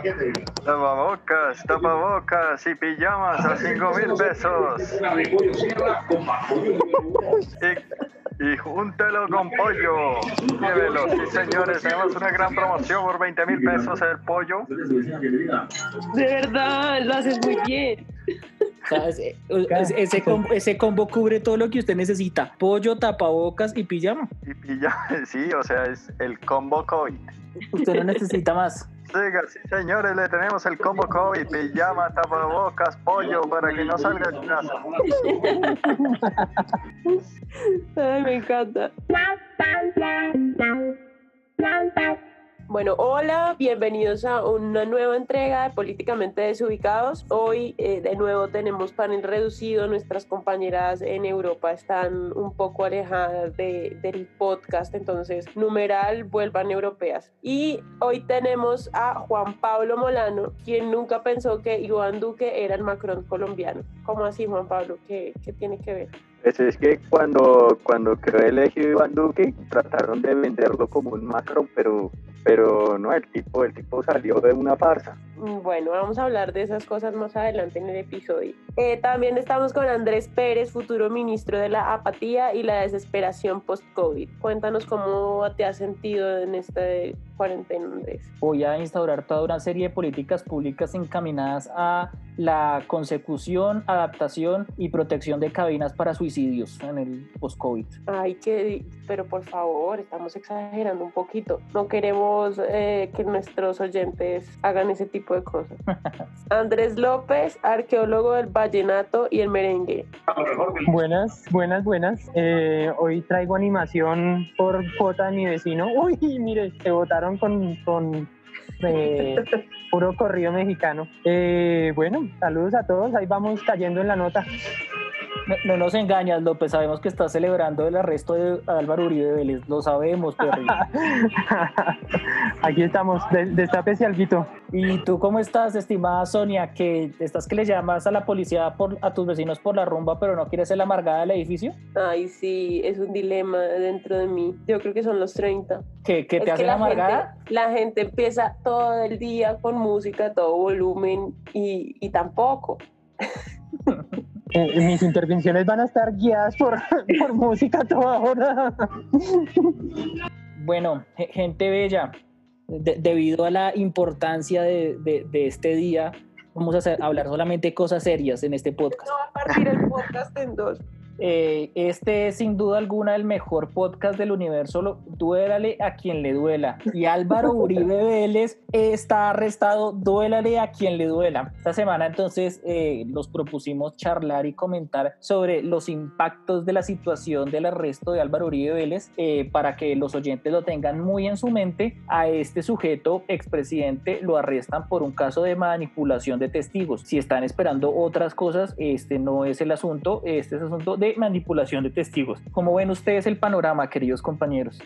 paquete. Tapabocas, tapabocas y pijamas a 5 mil pesos. Y, y júntelo con pollo. Llévelo, sí señores, tenemos una gran promoción por 20 mil pesos el pollo. De verdad, lo haces muy bien. O sea, ese, ese combo, ese combo cubre todo lo que usted necesita. Pollo, tapabocas y pijama. Y pijama, sí, o sea, es el combo COVID. Usted no necesita más. Sí señores, le tenemos el combo COVID, pijama, tapabocas, pollo, para que no salga de casa. Ay, me encanta. Bueno, hola, bienvenidos a una nueva entrega de Políticamente Desubicados. Hoy eh, de nuevo tenemos panel reducido, nuestras compañeras en Europa están un poco alejadas de- del podcast, entonces numeral vuelvan europeas. Y hoy tenemos a Juan Pablo Molano, quien nunca pensó que Iván Duque era el Macron colombiano. ¿Cómo así, Juan Pablo? ¿Qué, qué tiene que ver? Pues es que cuando, cuando quedó elegido Iván Duque, trataron de venderlo como un Macron, pero, pero no, el tipo, el tipo salió de una farsa. Mm, Bueno, vamos a hablar de esas cosas más adelante en el episodio. Eh, también estamos con Andrés Pérez, futuro ministro de la apatía y la desesperación post-COVID. Cuéntanos cómo te has sentido en esta cuarentena, Andrés. Voy a instaurar toda una serie de políticas públicas encaminadas a la consecución, adaptación y protección de cabinas para suicidios en el post-COVID. Ay, que, pero por favor, estamos exagerando un poquito. No queremos eh, que nuestros oyentes hagan ese tipo de cosas. Andrés López, arqueólogo del vallenato y el merengue. Buenas, buenas, buenas. Eh, hoy traigo animación por cuota de mi vecino. Uy, mire, se votaron con, con eh, puro corrido mexicano. Eh, bueno, saludos a todos. Ahí vamos cayendo en la nota. No, no nos engañas, López, sabemos que estás celebrando el arresto de Álvaro Uribe Vélez, lo sabemos, Perry. Aquí estamos, de- destápese alguito. ¿Y tú cómo estás, estimada Sonia? Que estás que le llamas a la policía por, a tus vecinos por la rumba, pero no quieres ser la amargada del edificio? Ay, sí, es un dilema dentro de mí. Yo creo que son los 30. ¿Que, que Es te hacen la amargada? Gente, la gente empieza todo el día con música todo volumen y, y tampoco. Eh, mis intervenciones van a estar guiadas por, por música toda hora. Bueno, ge- gente bella, de- debido a la importancia de, de- de este día, vamos a hacer- hablar solamente cosas serias en este podcast. No va a partir el podcast en dos. Eh, este es sin duda alguna el mejor podcast del universo. Lo- Duélale a quien le duela. Y Álvaro Uribe Vélez está arrestado. Duélale a quien le duela. Esta semana entonces eh, nos propusimos charlar y comentar sobre los impactos de la situación del arresto de Álvaro Uribe Vélez eh, para que los oyentes lo tengan muy en su mente. A este sujeto expresidente lo arrestan por un caso de manipulación de testigos. Si están esperando otras cosas, este no es el asunto. Este es asunto de manipulación de testigos. ¿Cómo ven ustedes el panorama, queridos compañeros?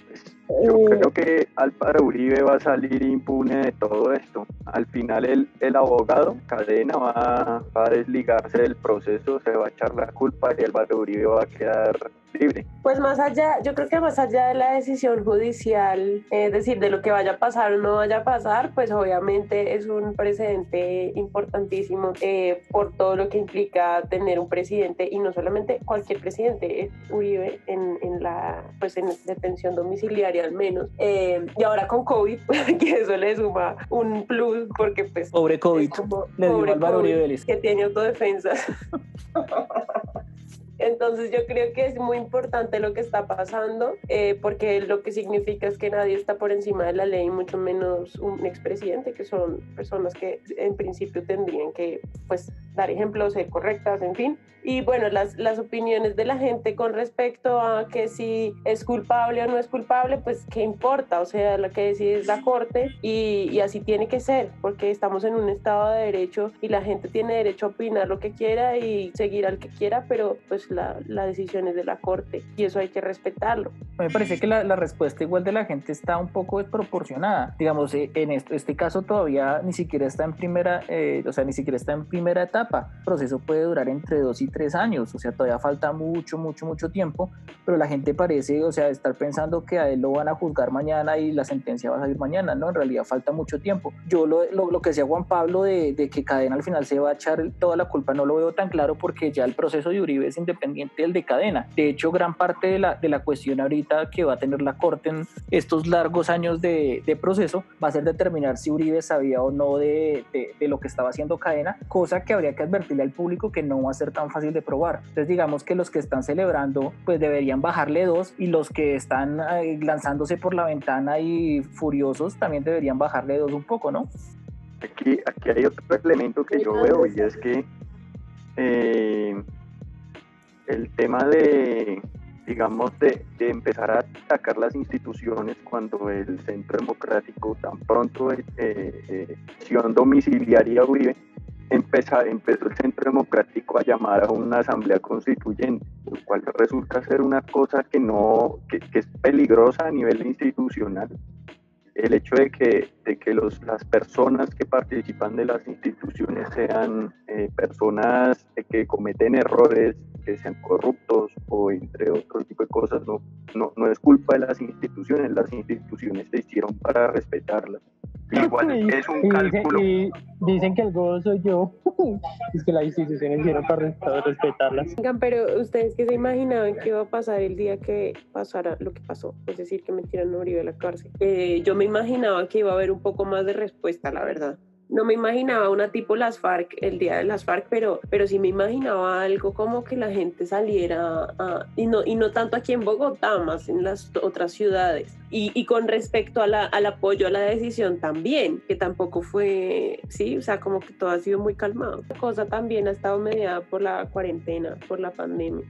Yo creo que Álvaro Uribe va a salir impune de todo esto. Al final el, el abogado, Cadena, va, a desligarse del proceso, se va a echar la culpa y Álvaro Uribe va a quedar libre. Pues más allá, yo creo que más allá de la decisión judicial, es decir, de lo que vaya a pasar o no vaya a pasar, pues obviamente es un precedente importantísimo eh, por todo lo que implica tener un presidente y no solamente cualquier presidente, eh, Uribe en, en la pues en detención domiciliaria al menos. Eh, y ahora con COVID, que eso le suma un plus porque pues Pobre COVID. como Le pobre COVID Uribe que tiene autodefensas. Entonces yo creo que es muy importante lo que está pasando, eh, porque lo que significa es que nadie está por encima de la ley, mucho menos un expresidente, que son personas que en principio tendrían que pues, dar ejemplos, ser correctas, en fin. Y bueno, las, las opiniones de la gente con respecto a que si es culpable o no es culpable, pues qué importa, o sea, lo que decide es la corte y, y así tiene que ser, porque estamos en un estado de derecho y la gente tiene derecho a opinar lo que quiera y seguir al que quiera, pero pues la, la decisión es de la Corte y eso hay que respetarlo. Me parece que la, la, respuesta igual de la gente está un poco desproporcionada. Digamos, eh, en este, este caso todavía ni siquiera está en primera, eh, o sea, ni siquiera está en primera etapa. El proceso puede durar entre dos y tres años, o sea, todavía falta mucho, mucho, mucho tiempo, pero la gente parece, o sea, estar pensando que a él lo van a juzgar mañana y la sentencia va a salir mañana, ¿no? En realidad falta mucho tiempo. Yo lo, lo, lo que decía Juan Pablo de, de, que Cadena al final se va a echar toda la culpa, no lo veo tan claro porque ya el proceso de Uribe es independiente del de Cadena. De hecho, gran parte de la, de la cuestión ahorita que va a tener la Corte en estos largos años de, de proceso va a ser determinar si Uribe sabía o no de, de, lo que estaba haciendo Cadena, cosa que habría que advertirle al público que no va a ser tan fácil de probar. Entonces, digamos que los que están celebrando, pues deberían bajarle dos y los que están eh, lanzándose por la ventana y furiosos también deberían bajarle dos un poco, ¿no? Aquí, aquí hay otro elemento que yo veo y es que eh, el tema de, digamos, de, empezar a atacar las instituciones cuando el Centro Democrático tan pronto eh, eh, domiciliaria Uribe, empezó, empezó el Centro Democrático a llamar a una asamblea constituyente, lo cual resulta ser una cosa que no, que es peligrosa a nivel institucional el hecho de que, de que los, las personas que participan de las instituciones sean eh, personas que cometen errores, que sean corruptos o entre otro tipo de cosas, no, no, no es culpa de las instituciones, las instituciones se hicieron para respetarlas. Igual es un y cálculo. Dicen, y dicen que el gozo soy yo, es que las instituciones hicieron para respetarlas. Pero ustedes que se imaginaban que iba a pasar el día que pasara lo que pasó, es decir, que metieran a Uribe a la cárcel. Eh, yo me imaginaba que iba a haber un poco más de respuesta, la verdad no me imaginaba una tipo las FARC, el día de las FARC, pero, pero sí me imaginaba algo como que la gente saliera, a, y, no, y no tanto aquí en Bogotá, más en las otras ciudades. Y, y con respecto a la, al apoyo a la decisión también, que tampoco fue, sí, o sea, como que todo ha sido muy calmado. La cosa también ha estado mediada por la cuarentena, por la pandemia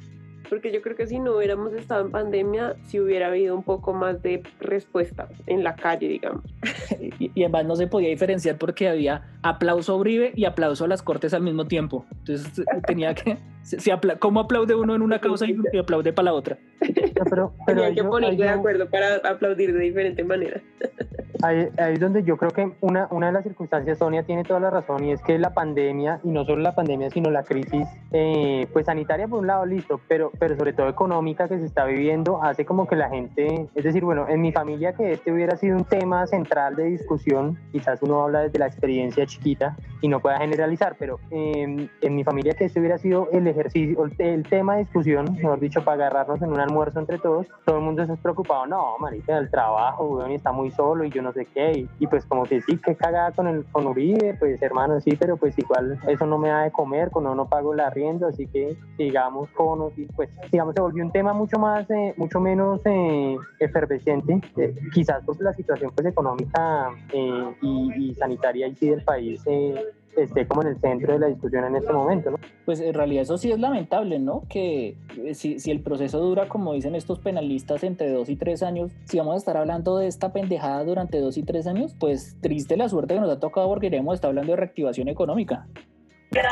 porque yo creo que si no hubiéramos estado en pandemia, si hubiera habido un poco más de respuesta en la calle, digamos. y, y, además no se podía diferenciar porque había aplauso a Uribe y aplauso a las cortes al mismo tiempo. Entonces tenía que, se, apla ¿cómo aplaude uno en una causa y, y aplaude para la otra? No, pero, pero Tenía que ponerse de acuerdo para aplaudir de diferente manera. Ahí, ahí es donde yo creo que una, una de las circunstancias, Sonia tiene toda la razón, y es que la pandemia, y no solo la pandemia, sino la crisis, eh, pues sanitaria por un lado, listo, pero, pero sobre todo económica que se está viviendo, hace como que la gente, es decir, bueno, en mi familia que este hubiera sido un tema central de discusión, quizás uno habla desde la experiencia chiquita y no pueda generalizar, pero eh, en mi familia que este hubiera sido el ejercicio, el, el tema de discusión, mejor dicho, para agarrarnos en un almuerzo entre todos, todo el mundo está preocupado, no, marica, el trabajo, weón, y está muy solo y yo no sé qué, y, y pues como que sí, que cagada con el con Uribe, pues hermano, sí, pero pues igual eso no me da de comer, con no, pago el arriendo, así que sigamos con, pues digamos, se volvió un tema mucho más, eh, mucho menos eh, efervescente, eh, quizás por la situación pues económica eh, y, y sanitaria y sí del país eh, esté como en el centro de la discusión en este momento, ¿no? Pues en realidad eso sí es lamentable, ¿no? Que eh, si, si el proceso dura, como dicen estos penalistas, entre dos y tres años, si vamos a estar hablando de esta pendejada durante dos y tres años, pues triste la suerte que nos ha tocado porque queremos estar hablando de reactivación económica.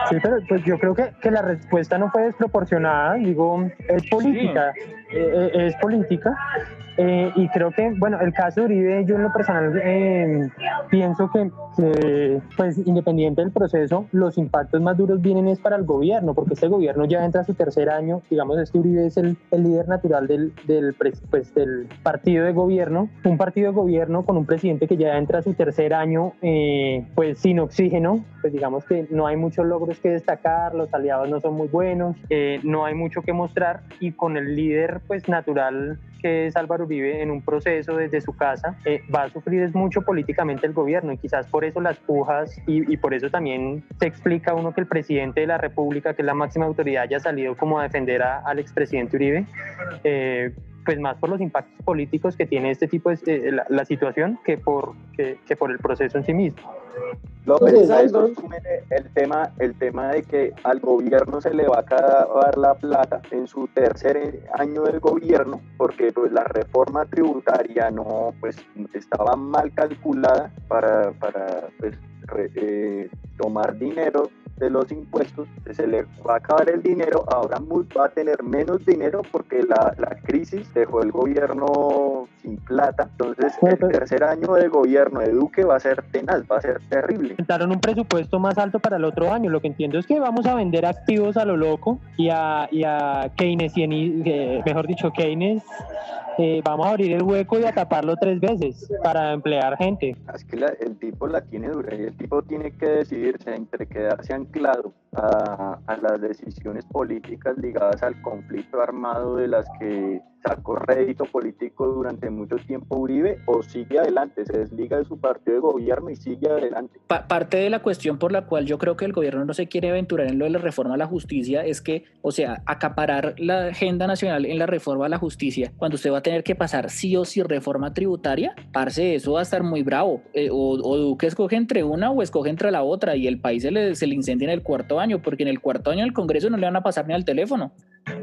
Sí, pero pues yo creo que, que la respuesta no fue desproporcionada, digo, es política, eh, eh, es política, eh, y creo que, bueno, el caso de Uribe, yo en lo personal eh, pienso que, que, pues independiente del proceso, los impactos más duros vienen es para el gobierno, porque este gobierno ya entra a su tercer año, digamos, este Uribe es el, el líder natural del, del, pues, del partido de gobierno, un partido de gobierno con un presidente que ya entra a su tercer año, eh, pues sin oxígeno, pues digamos que no hay muchos logros que destacar, los aliados no son muy buenos, eh, no hay mucho que mostrar y con el líder pues natural que es Álvaro Uribe en un proceso desde su casa, eh, va a sufrir es mucho políticamente el gobierno y quizás por eso las pujas y, y por eso también se explica uno que el presidente de la República, que es la máxima autoridad, haya salido como a defender a- al expresidente Uribe. eh, pues más por los impactos políticos que tiene este tipo de eh, la, la situación que por, que, que por el proceso en sí mismo. López, el tema, el tema de que al gobierno se le va a acabar la plata en su tercer año del gobierno, porque pues la reforma tributaria no, pues estaba mal calculada para, para pues, re- eh, tomar dinero de los impuestos, se le va a acabar el dinero, ahora va a tener menos dinero porque la, la crisis dejó el gobierno sin plata, entonces el tercer año de gobierno de Duque va a ser tenaz, va a ser terrible. Presentaron un presupuesto más alto para el otro año, lo que entiendo es que vamos a vender activos a lo loco y a, y a Keynes, y eh, mejor dicho Keynes, eh, vamos a abrir el hueco y a taparlo tres veces para emplear gente. Es que el tipo la tiene dura y el tipo tiene que decidirse entre quedarse anclado a, a las decisiones políticas ligadas al conflicto armado de las que sacó rédito político durante mucho tiempo Uribe o sigue adelante, se desliga de su partido de gobierno y sigue adelante. parte de la cuestión por la cual yo creo que el gobierno no se quiere aventurar en lo de la reforma a la justicia es que, o sea, acaparar la agenda nacional en la reforma a la justicia, cuando usted va a tener que pasar sí o sí reforma tributaria, parce, eso va a estar muy bravo. Eh, o, o, Duque escoge entre una o escoge entre la otra y el país se le, se le incendia en el cuarto porque en el cuarto año el Congreso no le van a pasar ni al teléfono.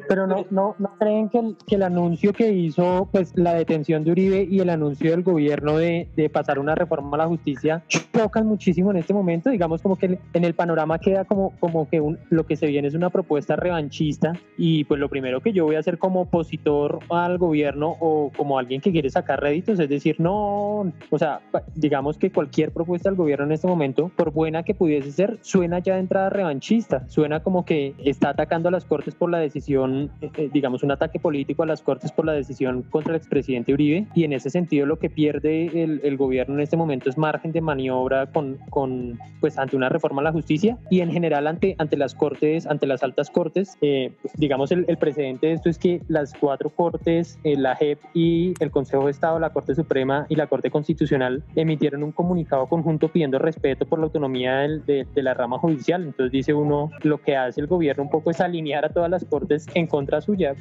Pero no, no, no creen que el, que el anuncio que hizo pues la detención de Uribe y el anuncio del gobierno de, de, pasar una reforma a la justicia chocan muchísimo en este momento. Digamos como que en el panorama queda como, como que un, lo que se viene es una propuesta revanchista y pues lo primero que yo voy a hacer como opositor al gobierno o como alguien que quiere sacar réditos es decir, no, o sea, digamos que cualquier propuesta del gobierno en este momento, por buena que pudiese ser, suena ya de entrada revanchista, suena como que está atacando a las Cortes por la decisión, eh, digamos, un ataque político a las Cortes por la decisión contra el expresidente Uribe y en ese sentido lo que pierde el, el gobierno en este momento es margen de maniobra con, con, pues ante una reforma a la justicia y en general ante, ante las cortes, ante las altas cortes, eh, pues, digamos el, el, precedente de esto es que las cuatro cortes, eh, la JEP y el Consejo de Estado, la Corte Suprema y la Corte Constitucional emitieron un comunicado conjunto pidiendo respeto por la autonomía del, de, de la rama judicial. Entonces dice uno, lo que hace el gobierno un poco es alinear a todas las cortes en contra suya.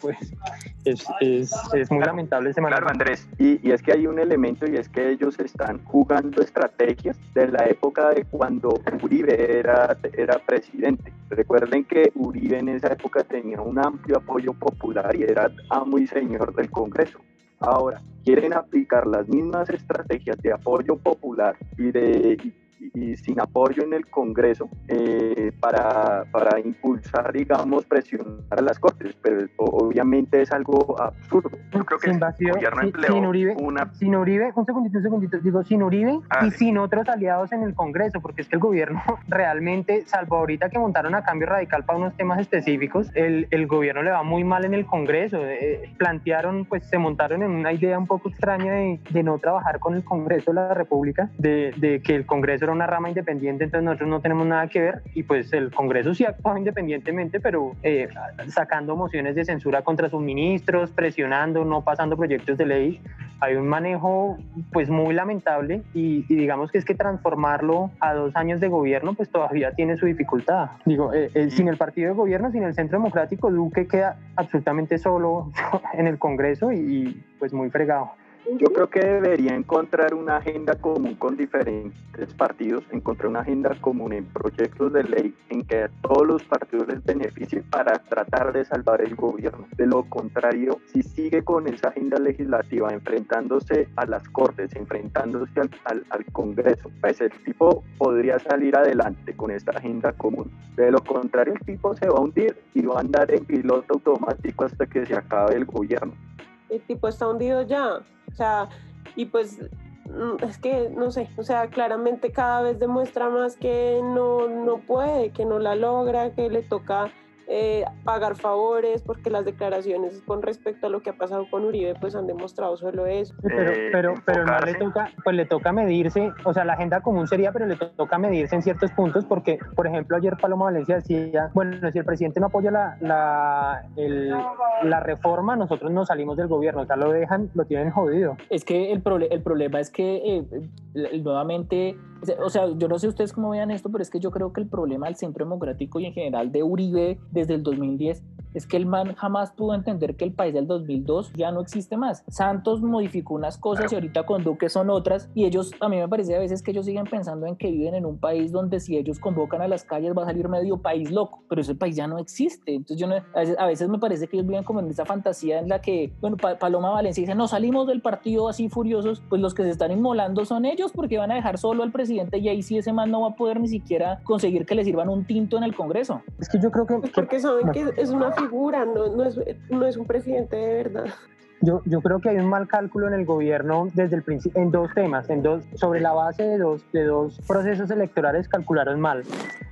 Pues es, muy lamentable ese Claro, Andrés. Y, y, es que hay un elemento y es que ellos están jugando estrategias de la época de cuando Uribe era, era presidente. Recuerden que Uribe en esa época tenía un amplio apoyo popular y era amo y señor del Congreso. Ahora, quieren aplicar las mismas estrategias de apoyo popular y de y sin apoyo en el Congreso eh, para, para, impulsar, digamos, presionar a las Cortes, pero obviamente es algo absurdo. Yo creo que sin vacío, el gobierno sin, sin Uribe, una... sin Uribe, un segundito, un segundito, digo, sin Uribe ah, y sí. sin otros aliados en el Congreso, porque es que el gobierno realmente, salvo ahorita que montaron a cambio radical para unos temas específicos, el, el gobierno le va muy mal en el Congreso. Eh, plantearon, pues se montaron en una idea un poco extraña de, de no trabajar con el Congreso de la República, de, de que el Congreso era una rama independiente, entonces nosotros no tenemos nada que ver y pues el Congreso sí actúa independientemente, pero eh, sacando mociones de censura contra sus ministros, presionando, no pasando proyectos de ley. Hay un manejo pues muy lamentable y, y digamos que es que transformarlo a dos años de gobierno pues todavía tiene su dificultad. Digo, eh, eh, sin el partido de gobierno, sin el Centro Democrático, Duque queda absolutamente solo en el Congreso y, y pues muy fregado. Yo creo que debería encontrar una agenda común con diferentes partidos, encontrar una agenda común en proyectos de ley en que todos los partidos les beneficie para tratar de salvar el gobierno. De lo contrario, si sigue con esa agenda legislativa enfrentándose a las cortes, enfrentándose al, al Congreso, pues el tipo podría salir adelante con esta agenda común. De lo contrario, el tipo se va a hundir y va a andar en piloto automático hasta que se acabe el gobierno tipo está hundido ya. O sea, y pues es que no sé, o sea, claramente cada vez demuestra más que no, no puede, que no la logra, que le toca eh, pagar favores, porque las declaraciones con respecto a lo que ha pasado con Uribe, pues han demostrado solo eso. Pero, pero, pero no le toca, pues le toca medirse, o sea, la agenda común sería, pero le toca medirse en ciertos puntos, porque, por ejemplo, ayer Paloma Valencia decía, bueno, si el presidente no apoya la, la, el, la reforma, nosotros nos salimos del gobierno, o sea, lo dejan, lo tienen jodido. Es que el, proble el problema es que eh, nuevamente o sea, yo no sé ustedes cómo vean esto, pero es que yo creo que el problema del Centro Democrático y en general de Uribe desde el 2010 es que el man jamás pudo entender que el país del 2002 ya no existe más. Santos modificó unas cosas y ahorita con Duque son otras y ellos, a mí me parece a veces que ellos siguen pensando en que viven en un país donde si ellos convocan a las calles va a salir medio país loco, pero ese país ya no existe. Entonces yo a, veces, me parece que ellos viven como en esa fantasía en la que, bueno, Paloma Valencia dice, no salimos del partido así furiosos, pues los que se están inmolando son ellos porque van a dejar solo al presidente y ahí sí ese man no va a poder ni siquiera conseguir que le sirvan un tinto en el Congreso. Es que yo creo que... porque saben que es una figura, no, no, es, no es un presidente de verdad. Yo, yo, creo que hay un mal cálculo en el gobierno desde el principio, en dos temas, en dos, sobre la base de dos, de dos procesos electorales calcularon mal.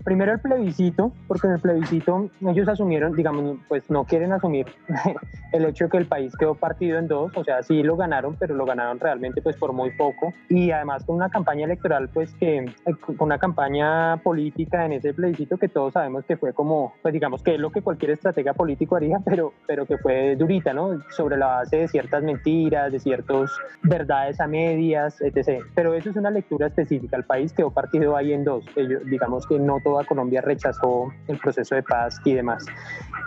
Primero el plebiscito, porque en el plebiscito ellos asumieron, digamos, pues no quieren asumir el hecho de que el país quedó partido en dos, o sea, sí lo ganaron, pero lo ganaron realmente pues por muy poco y además con una campaña electoral pues que, eh, con una campaña política en ese plebiscito que todos sabemos que fue como, pues digamos que es lo que cualquier estratega político haría, pero, pero que fue durita, ¿no? Sobre la base de ciertas mentiras, de ciertas verdades a medias, etc. Pero eso es una lectura específica. El país quedó partido ahí en dos. Ellos, digamos que no toda Colombia rechazó el proceso de paz y demás.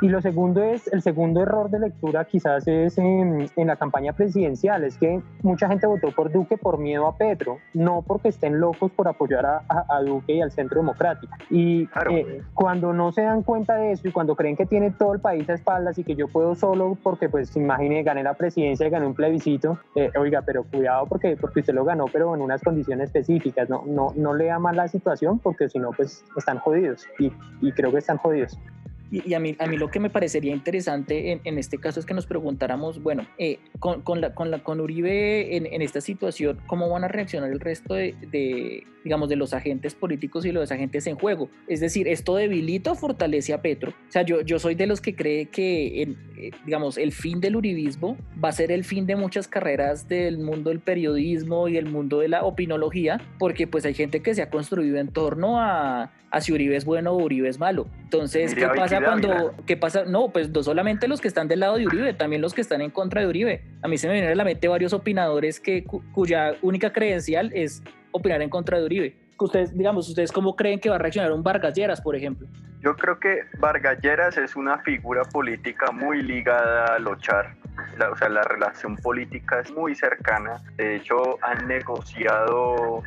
Y lo segundo es, el segundo error de lectura quizás es en, la campaña presidencial, es que mucha gente votó por Duque por miedo a Petro, no porque estén locos por apoyar a, a, Duque y al Centro Democrático. Y eh, cuando no se dan cuenta de eso y cuando creen que tiene todo el país a espaldas y que yo puedo solo porque pues imagine gané la presidencia y gané un plebiscito, eh, oiga, pero cuidado porque, porque usted lo ganó, pero en unas condiciones específicas, no, no, no lea mal la situación porque si no pues están jodidos y, y creo que están jodidos. Y, a, mí, a mí lo que me parecería interesante en, en este caso es que nos preguntáramos, bueno, eh, con, con, la, con, la, con Uribe en, en, esta situación, ¿cómo van a reaccionar el resto de, de, digamos, de los agentes políticos y los agentes en juego? Es decir, ¿esto debilita o fortalece a Petro? O sea, yo, yo soy de los que cree que, eh, digamos, el fin del uribismo va a ser el fin de muchas carreras del mundo del periodismo y del mundo de la opinología, porque pues hay gente que se ha construido en torno a, a si Uribe es bueno o Uribe es malo. Entonces, ¿qué pasa? cuando, ¿qué pasa? No, pues no solamente los que están del lado de Uribe, también los que están en contra de Uribe. A mí se me vienen a la mente varios opinadores que, cuya única credencial es opinar en contra de Uribe. Ustedes, digamos, ¿ustedes cómo creen que va a reaccionar un Vargas Lleras, por ejemplo? Yo creo que Vargas Lleras es una figura política muy ligada a Lochar. La, o sea, la relación política es muy cercana. De hecho, han negociado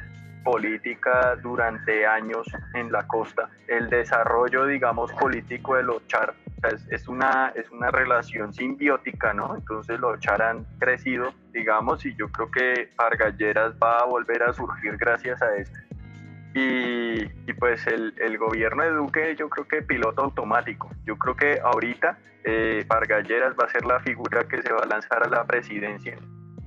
política durante años en la costa. El desarrollo, digamos, político de los char es, una, es una relación simbiótica, ¿no? Entonces los char han crecido, digamos, y yo creo que Argalleras va a volver a surgir gracias a esto. Y, y, pues el, el, gobierno de Duque yo creo que piloto automático. Yo creo que ahorita eh, Vargalleras va a ser la figura que se va a lanzar a la presidencia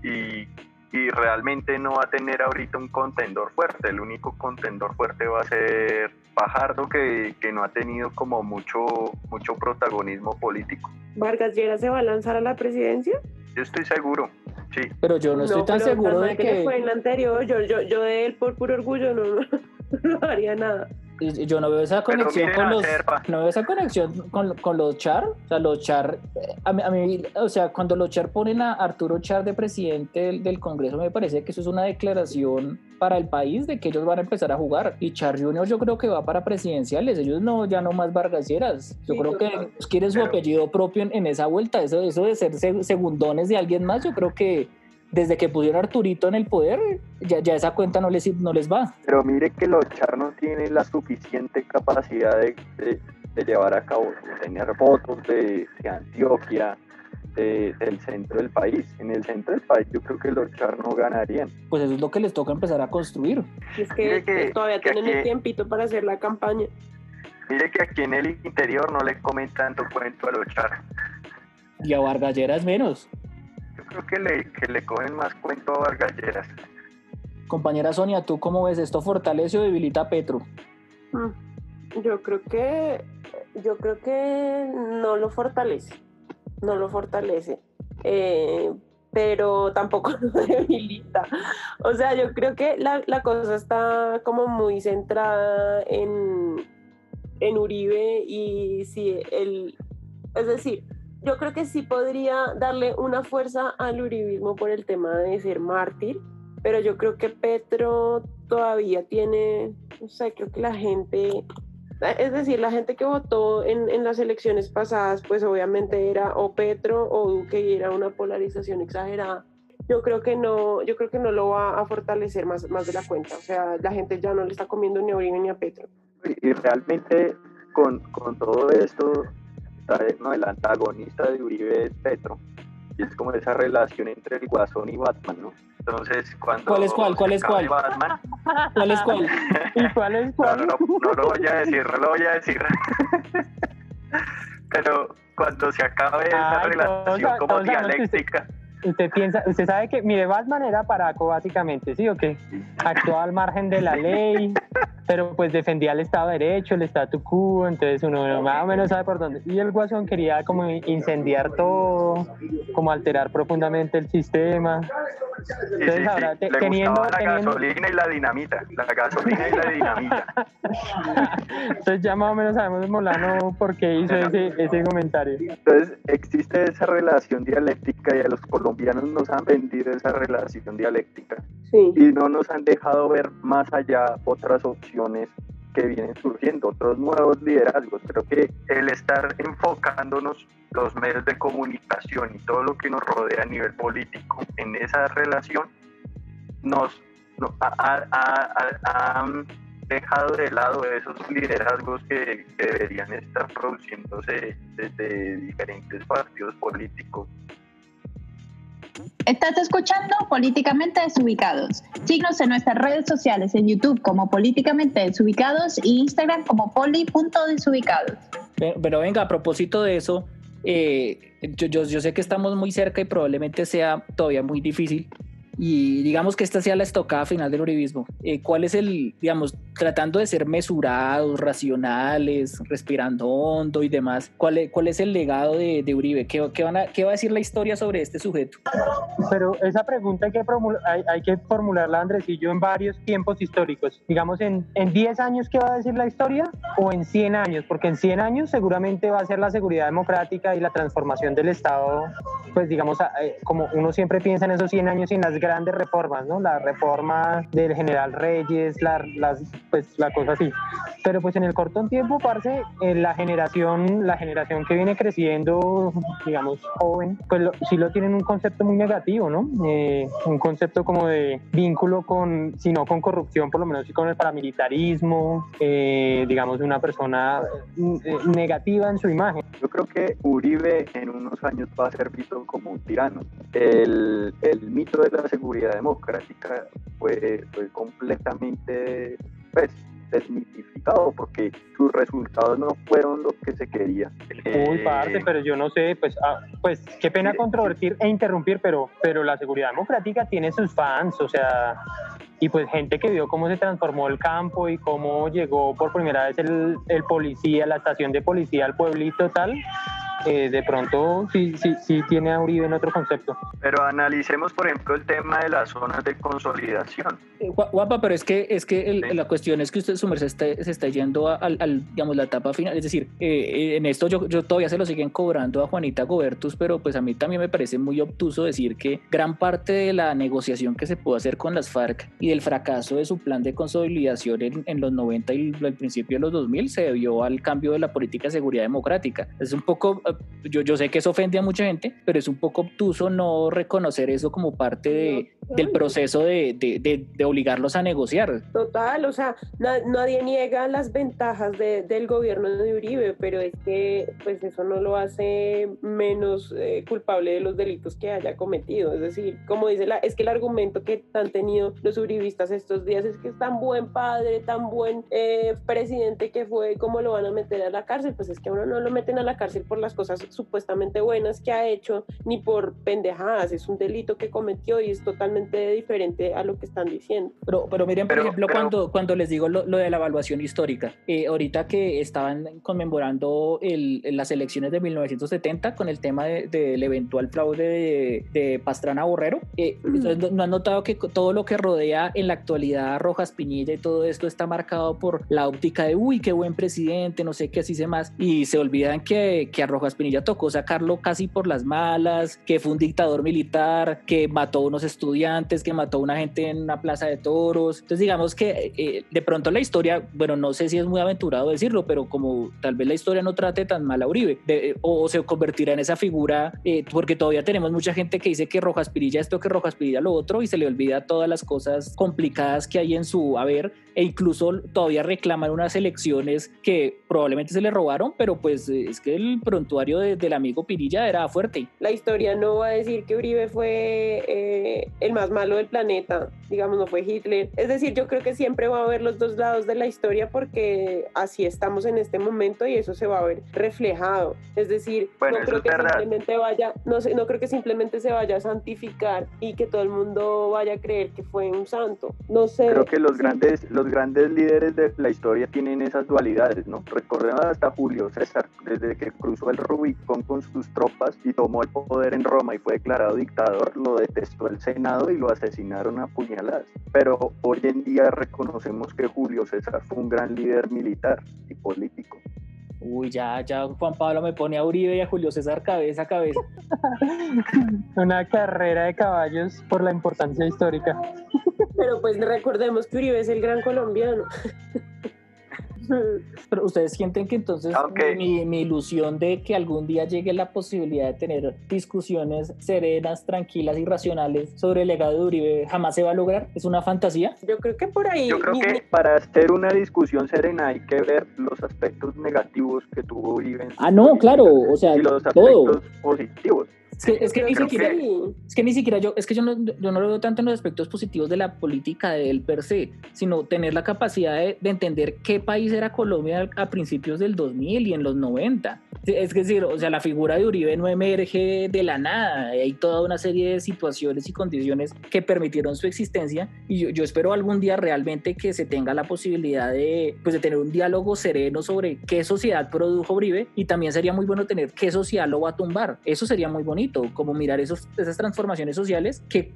y y realmente no va a tener ahorita un contendor fuerte. El único contendor fuerte va a ser Pajardo, que, que no ha tenido como mucho, mucho protagonismo político. ¿Vargas Lleras se va a lanzar a la presidencia? Yo estoy seguro, sí. Pero yo no estoy tan seguro de que... fue en la anterior, yo, yo, yo de él por puro orgullo no, no haría nada yo no veo esa conexión con los no veo esa conexión con, con, los Char o sea los Char eh, a mí, a mí, o sea cuando los Char ponen a Arturo Char de presidente del, del, Congreso me parece que eso es una declaración para el país de que ellos van a empezar a jugar. Y Char Junior yo creo que va para presidenciales ellos no ya no más Vargasieras yo creo que quieren su apellido propio en, en, esa vuelta eso eso de ser segundones de alguien más yo creo que desde que pusieron Arturito en el poder, ya, ya esa cuenta no les, no les va. Pero mire que los Char no tienen la suficiente capacidad de, de, llevar a cabo, de tener votos de, Antioquia, del centro del país. En el centro del país yo creo que los Char no ganarían. Pues eso es lo que les toca empezar a construir. Es que, todavía tienen el tiempito para hacer la campaña. Mire que aquí en el interior no le comen tanto cuento a los Char. Y a Vargalleras menos creo que le, que le cogen más cuento a Vargalleras. Compañera Sonia, ¿tú cómo ves esto? ¿Fortalece o debilita a Petro? Mm, yo creo que yo creo que no lo fortalece, no lo fortalece, eh, pero tampoco lo debilita. O sea, yo creo que la, la cosa está como muy centrada en, en Uribe y si el, es decir, yo creo que sí podría darle una fuerza al uribismo por el tema de ser mártir, pero yo creo que Petro todavía tiene, no sé, creo que la gente es decir, la gente que votó en, en, las elecciones pasadas, pues obviamente era o Petro o Duque y era una polarización exagerada. Yo creo que no, yo creo que no lo va a fortalecer más, más de la cuenta. O sea, la gente ya no le está comiendo ni a Uribe ni a Petro. Y realmente con, con todo esto, ¿no? el antagonista de Uribe es Petro. Y es como esa relación entre el Guasón y Batman, ¿no? Entonces, cuando. ¿Cuál es cuál? ¿Cuál es cuál? Batman, ¿Cuál es cuál? ¿Y cuál es cuál? No, no, no, lo voy a decir, no lo voy a decir. Pero cuando se acabe esa Ay, relación como dialéctica, Usted piensa, usted sabe que, mire, Batman era paraco básicamente, ¿sí o qué? Actuaba al margen de la ley, pero pues defendía el Estado de Derecho, el statu quo, entonces uno más o menos sabe por dónde. Y el Guasón quería como incendiar todo, como alterar profundamente el sistema. sí, sí, Entonces sí, ahora, te- le teniendo, la teniendo, gasolina y la dinamita. La gasolina y la dinamita. entonces ya más o menos sabemos Molano por qué hizo ese, ese comentario. Entonces, existe esa relación dialéctica y a los colombianos nos han vendido esa relación dialéctica Sí. y no nos han dejado ver más allá otras opciones que vienen surgiendo, otros nuevos liderazgos. Creo que el estar enfocándonos los medios de comunicación y todo lo que nos rodea a nivel político en esa relación nos no- ha, dejado de lado esos liderazgos que, que deberían estar produciéndose desde diferentes partidos políticos. Estás escuchando Políticamente Desubicados. Síguenos en nuestras redes sociales en YouTube como Políticamente Desubicados y Instagram como poli.desubicados. Pero, pero venga, a propósito de eso, eh, yo, sé que estamos muy cerca y probablemente sea todavía muy difícil. Y digamos que esta sea la estocada final del uribismo. Eh, ¿Cuál es el, digamos, tratando de ser mesurados, racionales, respirando hondo y demás, cuál es, cuál es el legado de, de Uribe? ¿Qué, qué, van a, ¿Qué va a decir la historia sobre este sujeto? Pero esa pregunta hay que, hay, hay que formularla, Andresillo, en varios tiempos históricos. Digamos, en, en 10 años, ¿qué va a decir la historia? O en 100 años, porque en 100 años seguramente va a ser la seguridad democrática y la transformación del Estado, pues digamos, eh, como uno siempre piensa en esos 100 años y en las grandes reformas, ¿no? La reforma del general Reyes, la, las, pues la cosa así. Pero pues en el corto tiempo, parce, la generación, la generación que viene creciendo, digamos, joven, pues lo- sí lo tienen un concepto muy negativo, ¿no? Eh, un concepto como de vínculo con, si no con corrupción, por lo menos sí con el paramilitarismo, eh, digamos, una persona eh, negativa en su imagen. Yo creo que Uribe en unos años va a ser visto como un tirano. El, el mito de la seguridad democrática fue, fue completamente pues, desmitificado porque sus resultados no fueron lo que se quería. Uy, Eh, parte, pero yo no sé, pues, ah, pues qué pena controvertir e interrumpir, pero, pero la seguridad democrática tiene sus fans, o sea, y pues gente que vio cómo se transformó el campo y cómo llegó por primera vez el, el policía, la estación de policía al pueblito tal, eh, de pronto sí, sí, sí tiene a Uribe en otro concepto. Pero analicemos, por ejemplo, el tema de las zonas de consolidación. Eh, Gua- Guapa, pero es que, es que el- Sí. la cuestión es que usted, su merced, está- se está yendo a- al, al, digamos, la etapa final. Es decir, eh, eh, en esto yo, yo todavía se lo siguen cobrando a Juanita Gobertus, pero pues a mí también me parece muy obtuso decir que gran parte de la negociación que se pudo hacer con las FARC y del fracaso de su plan de consolidación en, en los 90 y el principio de los 2000 se debió al cambio de la política de seguridad democrática. Es un poco, yo, yo sé que eso ofende a mucha gente, pero es un poco obtuso no reconocer eso como parte de, del proceso de, de, de, obligarlos a negociar. Total, o sea, na- nadie niega las ventajas de- del gobierno de Uribe, pero es que pues eso no lo hace menos eh, culpable de los delitos que haya cometido. Es decir, como dice la, es que el argumento que han tenido los uribistas estos días es que es tan buen padre, tan buen eh, presidente que fue, ¿cómo lo van a meter a la cárcel? Pues es que a uno no lo meten a la cárcel por las cosas supuestamente buenas que ha hecho, ni por pendejadas, es un delito que cometió y es totalmente diferente a lo que están diciendo. Pero, pero miren, por Pero- ejemplo, pero- cuando, cuando les digo lo, lo de la evaluación histórica, eh, ahorita que estaban conmemorando el- las elecciones de 1970 con el tema de- del eventual fraude de, de Pastrana Borrero, eh, ¿ustedes no, no han notado que todo lo que rodea en la actualidad a Rojas Piñilla y todo esto está marcado por la óptica de, uy, qué buen presidente, no sé qué, así se más, y se olvidan que, que a Rojas Pinilla tocó sacarlo casi por las malas, que fue un dictador militar, que mató a unos estudiantes, que mató a una gente en una plaza de toros. Entonces digamos que eh, de pronto la historia, bueno, no sé si es muy aventurado decirlo, pero como tal vez la historia no trate tan mal a Uribe, o, se convertirá en esa figura, eh, porque todavía tenemos mucha gente que dice que Rojas Pirilla esto, que Rojas Pirilla lo otro, y se le olvida todas las cosas complicadas que hay en su haber, e incluso todavía reclaman unas elecciones que probablemente se le robaron, pero pues eh, es que el prontuario del amigo Pirilla era fuerte. La historia no va a decir que Uribe fue eh, el más malo del planeta, digamos, no fue Hitler. Es decir, yo creo que siempre va a haber los dos lados de la historia porque así estamos en este momento y eso se va a ver reflejado. Es decir, no creo que simplemente vaya, no, sé, no creo que simplemente se vaya a santificar y que todo el mundo vaya a creer que fue un santo. No sé. Creo que los grandes, los grandes líderes de la historia tienen esas dualidades, ¿no? Recordemos hasta Julio César, desde que cruzó el Rubicón con sus tropas y tomó el poder en Roma y fue declarado dictador, lo detestó el Senado y lo asesinaron a puñaladas. Pero hoy en día reconocemos que Julio César fue un gran líder militar y político. Uy, ya, ya Juan Pablo me pone a Uribe y a Julio César cabeza a cabeza. Una carrera de caballos por la importancia histórica. Pero pues recordemos que Uribe es el gran colombiano. Pero ustedes sienten que entonces mi, mi, ilusión de que algún día llegue la posibilidad de tener discusiones serenas, tranquilas y racionales sobre el legado de Uribe jamás se va a lograr? ¿Es una fantasía? Yo creo que por ahí... Yo creo que para hacer una discusión serena hay que ver los aspectos negativos que tuvo Uribe. ah, no, claro, o sea, y los aspectos positivos. Es que, ni siquiera, es que ni siquiera yo, es que yo no, yo no lo veo tanto en los aspectos positivos de la política de él per se, sino tener la capacidad de, de entender qué país era Colombia a principios del 2000 y en los 90. Es decir, o sea, la figura de Uribe no emerge de la nada, hay toda una serie de situaciones y condiciones que permitieron su existencia y yo, yo espero algún día realmente que se tenga la posibilidad de, pues, de tener un diálogo sereno sobre qué sociedad produjo Uribe y también sería muy bueno tener qué sociedad lo va a tumbar. Eso sería muy bonito como mirar esos, esas transformaciones sociales que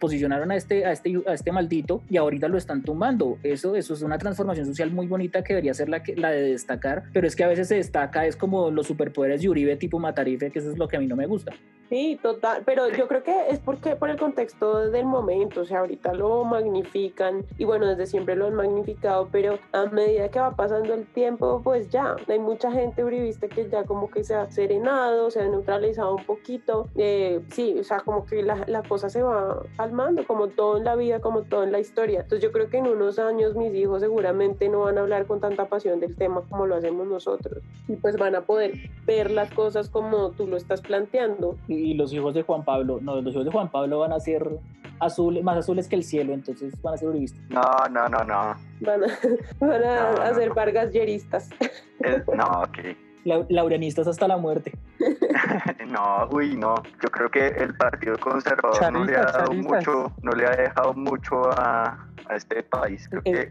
posicionaron a este, a, este, a este maldito y ahorita lo están tumbando. Eso, eso es una transformación social muy bonita que debería ser la, que, la de destacar, pero es que a veces se destaca, es como los superpoderes de Uribe tipo Matarife, que eso es lo que a mí no me gusta. Sí, total, pero yo creo que es porque por el contexto del momento, o sea, ahorita lo magnifican y bueno, desde siempre lo han magnificado, pero a medida que va pasando el tiempo, pues ya, hay mucha gente uribista que ya como que se ha serenado, se ha neutralizado un poquito, eh, sí, o sea, como que la, la cosa se va calmando, como todo en la vida, como todo en la historia. Entonces yo creo que en unos años mis hijos seguramente no van a hablar con tanta pasión del tema como lo hacemos nosotros y pues van a poder ver las cosas como tú lo estás planteando y los hijos de Juan Pablo, no, los hijos de Juan Pablo van a ser azules, más azules que el cielo, entonces van a ser uribistas. No, no, no, no. Van a, van ser Vargas Yeristas. no, ok. Laurianistas hasta la muerte. no, uy, no. Yo creo que el Partido Conservador no le ha dado mucho, no le ha dejado mucho a, a este país. Creo que,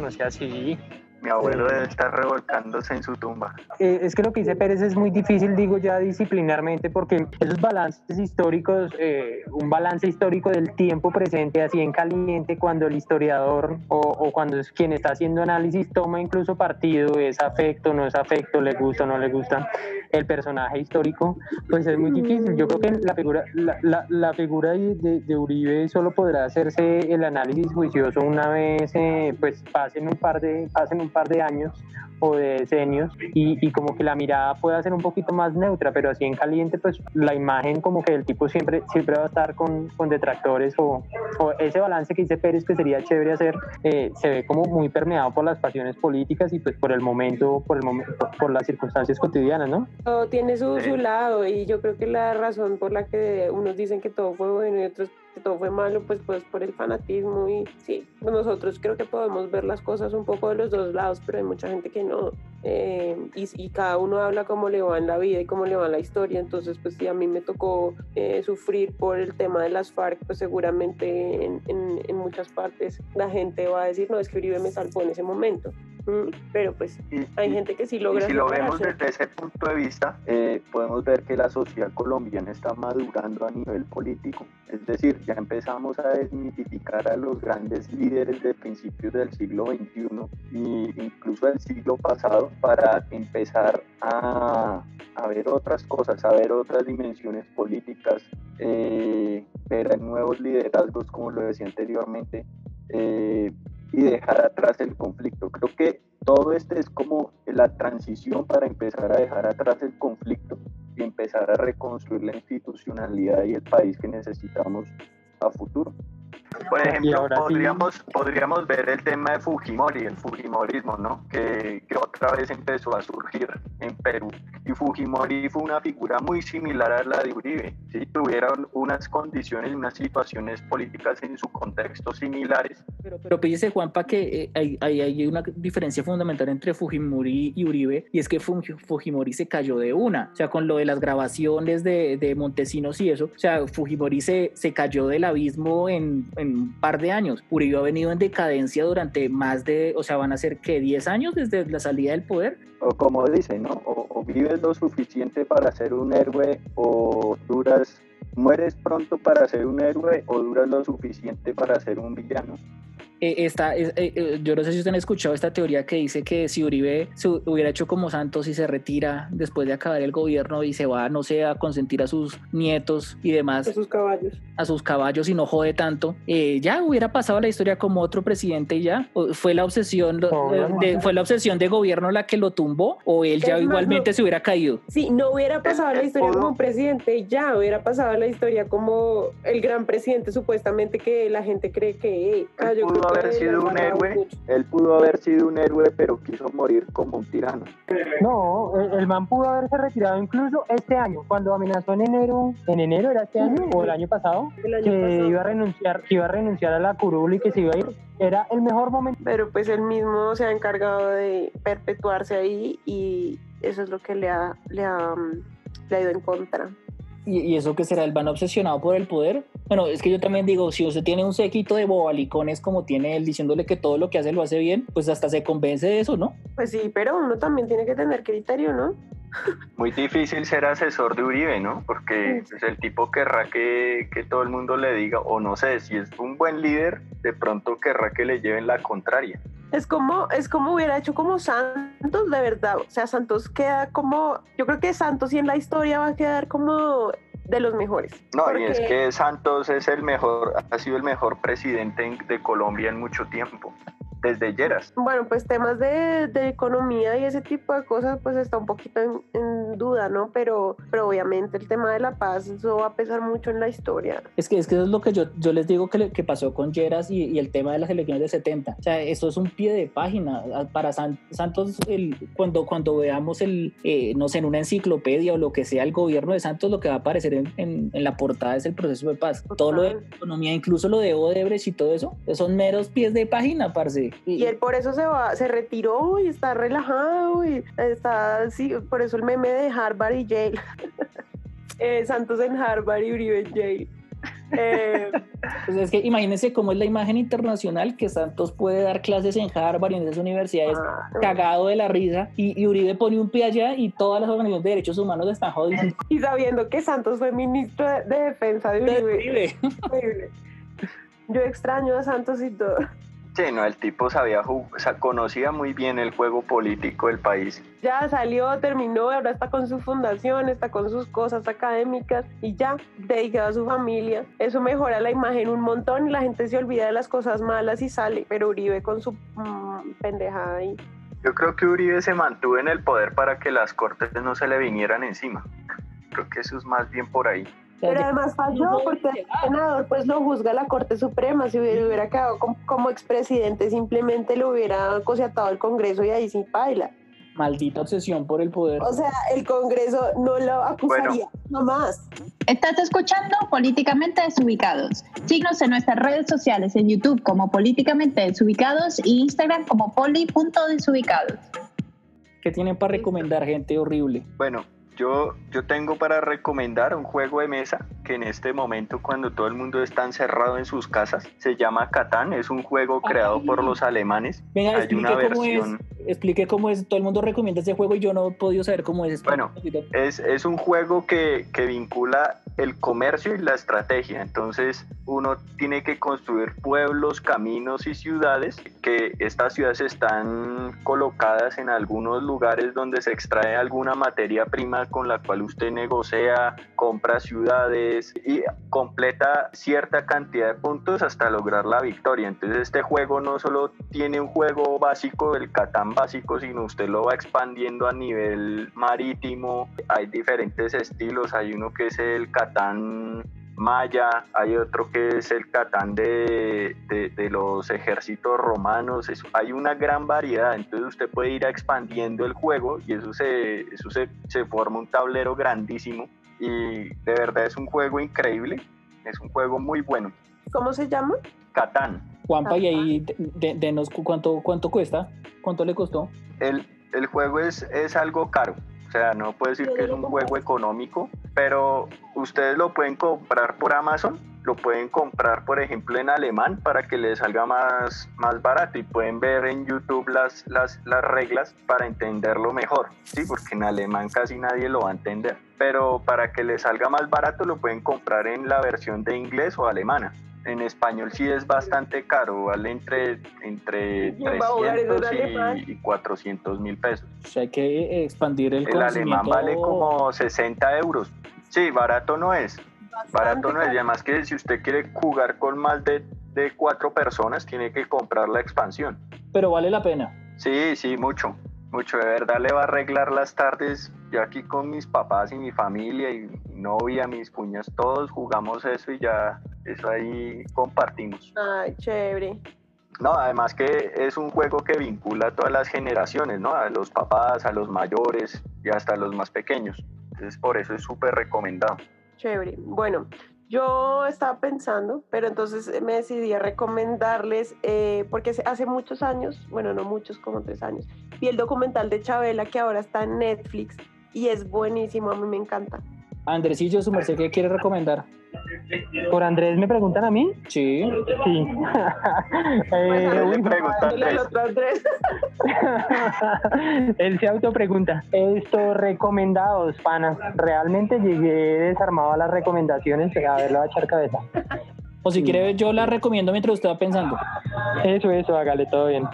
no sea así. Mi abuelo debe estar revolcándose en su tumba. Eh, es que lo que dice Pérez es muy difícil, digo ya disciplinarmente, porque esos balances históricos, eh, un balance histórico del tiempo presente así en caliente, cuando el historiador o, o, cuando es quien está haciendo análisis toma incluso partido, es afecto, no es afecto, le gusta o no le gusta el personaje histórico, pues es muy difícil. Yo creo que la figura, la, la, la figura de, de, Uribe solo podrá hacerse el análisis juicioso una vez, eh, pues pasen un par de, pasen un par de años o de decenios y, y, como que la mirada pueda ser un poquito más neutra, pero así en caliente, pues la imagen como que el tipo siempre, siempre va a estar con, con detractores o, o, ese balance que dice Pérez que sería chévere hacer, eh, se ve como muy permeado por las pasiones políticas y pues por el momento, por el momento, por, por las circunstancias cotidianas, ¿no? Todo tiene su, su lado y yo creo que la razón por la que unos dicen que todo fue bueno y otros que todo fue malo, pues, pues por el fanatismo y sí, pues nosotros creo que podemos ver las cosas un poco de los dos lados, pero hay mucha gente que no. Eh, y, y, cada uno habla cómo le va en la vida y cómo le va en la historia, entonces pues si a mí me tocó eh, sufrir por el tema de las FARC, pues seguramente en, en, en, muchas partes la gente va a decir, no, es que Uribe me salvó en ese momento. Mm, pero pues hay gente que sí logra. Y si lo vemos desde ese punto de vista, eh, podemos ver que la sociedad colombiana está madurando a nivel político. Es decir, ya empezamos a desmitificar a los grandes líderes de principios del siglo XXI e incluso del siglo pasado para empezar a, ver otras cosas, a ver otras dimensiones políticas, eh, ver nuevos liderazgos, como lo decía anteriormente, eh, y dejar atrás el conflicto. Creo que todo este es como la transición para empezar a dejar atrás el conflicto y empezar a reconstruir la institucionalidad y el país que necesitamos a futuro. Por ejemplo, podríamos, podríamos ver el tema de Fujimori, el Fujimorismo, ¿no? Que, que, otra vez empezó a surgir en Perú. Y Fujimori fue una figura muy similar a la de Uribe. ¿sí? Tuvieron unas condiciones, unas situaciones políticas en su contexto similares. Pero, pero dice Juanpa que eh, hay, hay, una diferencia fundamental entre Fujimori y Uribe, y es que Fujimori se cayó de una. O sea, con lo de las grabaciones de, de Montesinos y eso, o sea, Fujimori se, se cayó del abismo en en un par de años. Uribe ha venido en decadencia durante más de, o sea, van a ser que 10 años desde la salida del poder. O como dicen, ¿no? O, vives lo suficiente para ser un héroe o duras, mueres pronto para ser un héroe o duras lo suficiente para ser un villano. Eh, esta, eh, eh, yo no sé si ustedes han escuchado esta teoría que dice que si Uribe se hubiera hecho como Santos y se retira después de acabar el gobierno y se va, no sé, a consentir a sus nietos y demás. A sus caballos. A sus caballos y no jode tanto, ya hubiera pasado la historia como otro presidente y ya. Fue la obsesión, de, fue la obsesión de gobierno la que lo tumbó o él ya igualmente se hubiera caído. Sí, no hubiera pasado la historia como presidente ya, hubiera pasado la historia como el gran presidente supuestamente que la gente cree que cayó haber sido un héroe, él pudo haber sido un héroe, pero quiso morir como un tirano. No, el, man pudo haberse retirado incluso este año, cuando amenazó en enero, en enero era este año o el año pasado, que iba a renunciar, que iba a renunciar a la curul y que se iba a ir. Era el mejor momento. Pero pues él mismo se ha encargado de perpetuarse ahí y eso es lo que le ha, le ha, le ha ido en contra. ¿Y, eso que será el van obsesionado por el poder? Bueno, es que yo también digo, si usted tiene un séquito de bobalicones como tiene él diciéndole que todo lo que hace lo hace bien, pues hasta se convence de eso, ¿no? Pues sí, pero uno también tiene que tener criterio, ¿no? Muy difícil ser asesor de Uribe, ¿no? Porque pues, el tipo querrá que, que, todo el mundo le diga, o no sé, si es un buen líder, de pronto querrá que le lleven la contraria. Es como, es como hubiera hecho como Santos, de verdad. O sea, Santos queda como, yo creo que Santos y en la historia va a quedar como de los mejores. No, y es que Santos es el mejor, ha sido el mejor presidente de Colombia en mucho tiempo desde Lleras. Bueno, pues temas de, de, economía y ese tipo de cosas pues está un poquito en, duda, ¿no? Pero, pero obviamente el tema de la paz, eso va a pesar mucho en la historia. Es que, es que eso es lo que yo, yo les digo que, que pasó con Lleras y, y, el tema de las elecciones del 70. O sea, eso es un pie de página. Para Santos, el, cuando, cuando veamos el, eh, no sé, en una enciclopedia o lo que sea, el gobierno de Santos, lo que va a aparecer en, en, la portada es el proceso de paz. Todo lo de economía, incluso lo de Odebrecht y todo eso, son meros pies de página, parce. Y él por eso se va, se retiró y está relajado y está así, por eso el meme de Harvard y Yale. Eh, Santos en Harvard y Uribe en Yale. Eh, pues es que imagínense cómo es la imagen internacional que Santos puede dar clases en Harvard y en esas universidades ah, cagado de la risa y, Uribe pone un pie allá y todas las organizaciones de derechos humanos están jodidas. Y sabiendo que Santos fue ministro de, defensa de Uribe. Yo extraño a Santos y todo. Sí, no, el tipo sabía, o sea, conocía muy bien el juego político del país. Ya salió, terminó, ahora está con su fundación, está con sus cosas académicas y ya, dedicado a su familia. Eso mejora la imagen un montón y la gente se olvida de las cosas malas y sale, pero Uribe con su mm, pendejada ahí. Yo creo que Uribe se mantuvo en el poder para que las cortes no se le vinieran encima. Creo que eso es más bien por ahí. Pero además falló porque el senador pues lo juzga la Corte Suprema. Si hubiera, hubiera quedado como, expresidente, simplemente lo hubiera cosiatado el Congreso y ahí sin paila. Maldita obsesión por el poder. O sea, el Congreso no lo acusaría no más. Estás escuchando Políticamente Desubicados. Síguenos en nuestras redes sociales en YouTube como Políticamente Desubicados y Instagram como poli.desubicados. ¿Qué tienen para recomendar, gente horrible? Bueno, yo, yo tengo para recomendar un juego de mesa que en este momento, cuando todo el mundo está encerrado en sus casas, se llama Catán. Es un juego creado por los alemanes. Venga, Hay una versión. explique cómo es. Todo el mundo recomienda ese juego y yo no he podido saber cómo es. Bueno, es, es un juego que, que vincula el comercio y la estrategia. Entonces uno tiene que construir pueblos, caminos y ciudades, que estas ciudades están colocadas en algunos lugares donde se extrae alguna materia prima con la cual usted negocia, compra ciudades y completa cierta cantidad de puntos hasta lograr la victoria. Entonces este juego no solo tiene un juego básico, el Catán básico, sino usted lo va expandiendo a nivel marítimo. Hay diferentes estilos, hay uno que es el Catán maya, hay otro que es el Catán de, de, los ejércitos romanos, hay una gran variedad, entonces usted puede ir expandiendo el juego y eso, se, eso se, se forma un tablero grandísimo y de verdad es un juego increíble, es un juego muy bueno. ¿Cómo se llama? Catán. Juanpa, y ahí denos cuánto, cuánto cuesta, cuánto le costó. El, el juego es, es algo caro. O sea, no puedo decir que es un juego económico, pero ustedes lo pueden comprar por Amazon, lo pueden comprar, por ejemplo, en alemán para que les salga más, más barato y pueden ver en YouTube las, las, las reglas para entenderlo mejor, ¿sí? Porque en alemán casi nadie lo va a entender. Pero para que les salga más barato lo pueden comprar en la versión de inglés o alemana en español sí es bastante caro, vale entre, entre 300 y, 400 mil pesos. O sea, hay que expandir el, el alemán vale como 60 euros. Sí, barato no es. barato no es. Y además que si usted quiere jugar con más de, de cuatro personas, tiene que comprar la expansión. Pero vale la pena. Sí, sí, mucho mucho, de verdad le va a arreglar las tardes. Yo aquí con mis papás y mi familia y mi novia, mis cuñas, todos jugamos eso y ya eso ahí compartimos. Ay, chévere. No, además que es un juego que vincula a todas las generaciones, ¿no? A los papás, a los mayores y hasta a los más pequeños. Entonces por eso es súper recomendado. Chévere. Bueno, yo estaba pensando, pero entonces me decidí a recomendarles, eh, porque hace muchos años, bueno, no muchos, como tres años, vi el documental de Chabela que ahora está en Netflix y es buenísimo, a mí me encanta. Andresillo, su merced, ¿qué quiere recomendar? ¿Por Andrés me preguntan a mí? Sí. Sí. eh, Andrés. Él se autopregunta. Esto, recomendados, panas. Realmente llegué desarmado a las recomendaciones. A ver, le voy a echar cabeza. O si quiere, yo la recomiendo mientras usted va pensando. Eso, eso, hágale todo bien.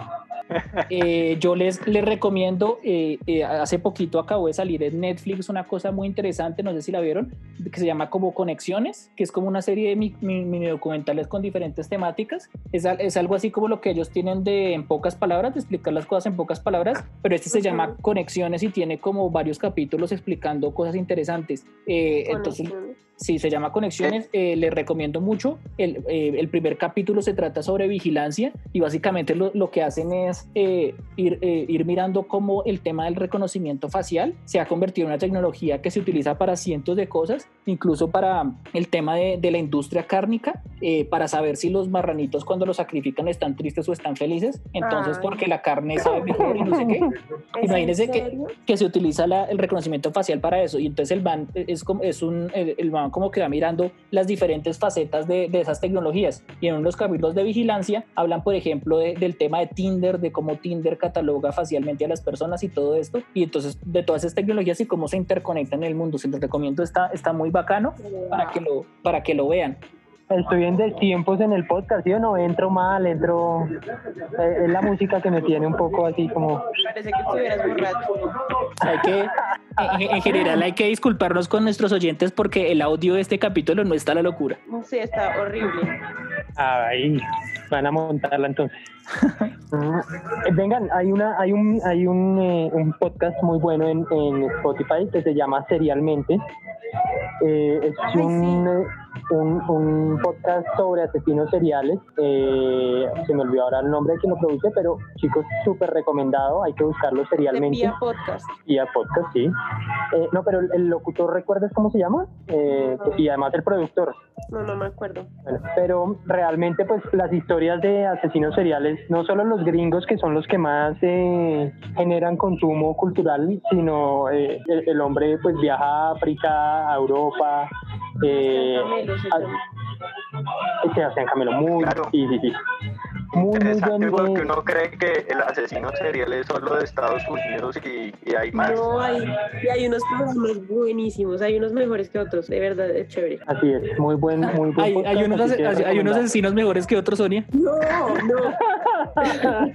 Eh, yo les, les recomiendo, eh, eh, hace poquito acabó de salir en Netflix una cosa muy interesante, no sé si la vieron, que se llama como Conexiones, que es como una serie de mini, documentales con diferentes temáticas. Es, es, algo así como lo que ellos tienen de en pocas palabras, de explicar las cosas en pocas palabras, pero este se llama Conexiones y tiene como varios capítulos explicando cosas interesantes. entonces, Sí, se llama Conexiones. Eh, les recomiendo mucho. El, eh, el, primer capítulo se trata sobre vigilancia y básicamente lo, lo que hacen es eh, ir, eh, ir, mirando cómo el tema del reconocimiento facial se ha convertido en una tecnología que se utiliza para cientos de cosas, incluso para el tema de, de la industria cárnica, para saber si los marranitos cuando los sacrifican están tristes o están felices. Entonces, porque la carne sabe mejor y no sé qué. Imagínense que, que, se utiliza la, el reconocimiento facial para eso. Y entonces el van es, como, es un, el, el van como que va mirando las diferentes facetas de, esas tecnologías. Y en unos capítulos de vigilancia hablan, por ejemplo, de, del tema de Tinder, de cómo Tinder cataloga facialmente a las personas y todo esto. Y entonces de todas esas tecnologías y cómo se interconectan en el mundo. Se los recomiendo, está, está muy bacano para que lo, para que lo vean. Estoy en tiempos en el podcast, ¿sí o no? Entro mal, entro... Eh, es la música que me tiene un poco así como... Parece que estuvieras borracho. Hay que, en, general hay que disculparnos con nuestros oyentes porque el audio de este capítulo no está a la locura. Sí, está horrible. Ahí, van a montarla entonces. Eh, vengan, hay una, hay un, hay un, eh, un podcast muy bueno en, en, Spotify que se llama Serialmente. Eh, es un, un, un, podcast sobre asesinos seriales. Eh, se me olvidó ahora el nombre de quien lo produce, pero chicos, súper recomendado. Hay que buscarlo serialmente. Vía podcast. Vía podcast, sí. Eh, no, pero el, el, locutor, ¿recuerdas cómo se llama? Eh, y además el productor. No, no me acuerdo. Bueno, pero realmente, pues las historias de asesinos seriales, no solo los gringos que son los que más eh, generan consumo cultural, sino el, el, hombre pues viaja a África, a Europa. Eh, Camelo, a, Sebastián Camelo, muy. Claro. Sí, sí, sí. Muy, muy Interesante buen porque uno cree que el asesino serial es solo de Estados Unidos y, y hay más. No, hay, y hay unos programas buenísimos, hay unos mejores que otros, de verdad, es chévere. Así es, muy buen, muy buen Hay, podcast, hay unos, que hay unos asesinos mejores que otros, Sonia. No, no.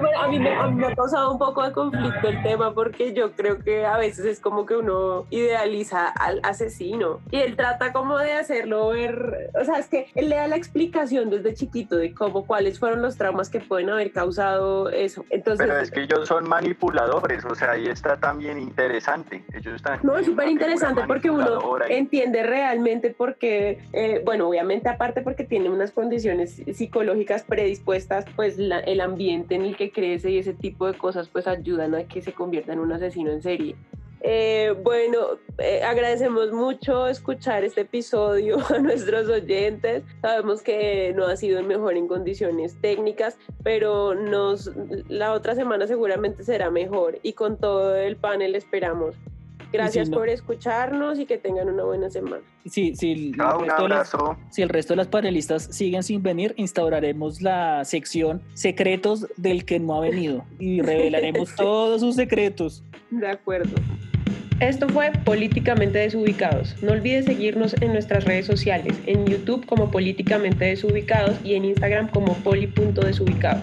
Bueno, a, mí me, a mí me ha causado un poco de conflicto el tema porque yo creo que a veces es como que uno idealiza al asesino y él trata como de hacerlo ver, o sea, es que él le da la explicación desde chiquito de cómo, cuáles fueron los traumas que pueden haber causado eso. Entonces, Pero es que ellos son manipuladores, o sea, ahí está también interesante. Ellos están No, es súper interesante porque uno entiende realmente por qué, eh, bueno, obviamente aparte porque tiene unas condiciones psicológicas predispuestas, pues la- el ambiente en el que crece y ese tipo de cosas pues ayudan a que se convierta en un asesino en serie. Eh, bueno, eh, agradecemos mucho escuchar este episodio a nuestros oyentes. Sabemos que no ha sido el mejor en condiciones técnicas, pero nos, la otra semana seguramente será mejor y con todo el panel esperamos. Gracias por escucharnos y que tengan una buena semana. Sí, sí, un las- abrazo. si el resto de las panelistas siguen sin venir, instauraremos la sección secretos del que no ha venido y revelaremos todos sus secretos. De acuerdo. Esto fue Políticamente Desubicados. No olvides seguirnos en nuestras redes sociales, en YouTube como Políticamente Desubicados y en Instagram como poli.desubicados.